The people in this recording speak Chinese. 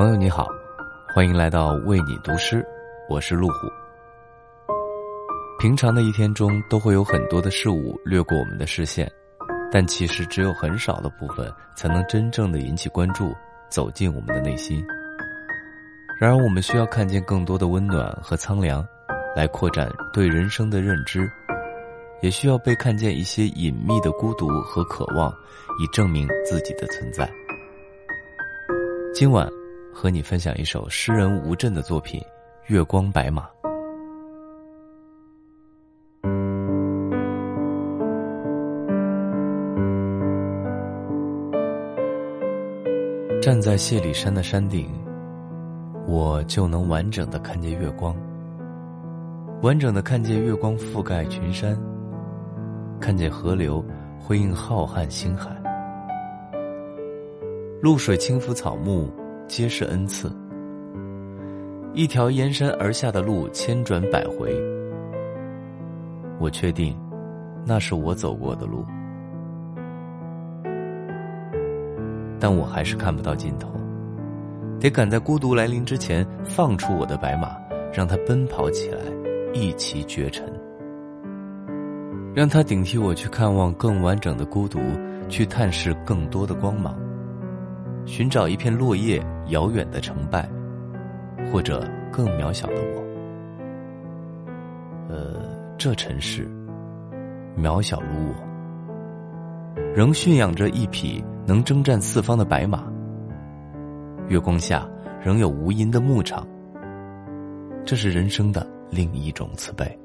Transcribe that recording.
朋友你好，欢迎来到为你读诗，我是路虎。平常的一天中，都会有很多的事物掠过我们的视线，但其实只有很少的部分才能真正的引起关注，走进我们的内心。然而，我们需要看见更多的温暖和苍凉，来扩展对人生的认知；也需要被看见一些隐秘的孤独和渴望，以证明自己的存在。今晚。和你分享一首诗人吴镇的作品《月光白马》。站在谢里山的山顶，我就能完整的看见月光，完整的看见月光覆盖群山，看见河流辉映浩瀚星海，露水轻拂草木。皆是恩赐。一条沿山而下的路，千转百回。我确定，那是我走过的路，但我还是看不到尽头。得赶在孤独来临之前，放出我的白马，让它奔跑起来，一骑绝尘。让它顶替我去看望更完整的孤独，去探视更多的光芒。寻找一片落叶，遥远的成败，或者更渺小的我。呃，这尘世，渺小如我，仍驯养着一匹能征战四方的白马。月光下，仍有无垠的牧场。这是人生的另一种慈悲。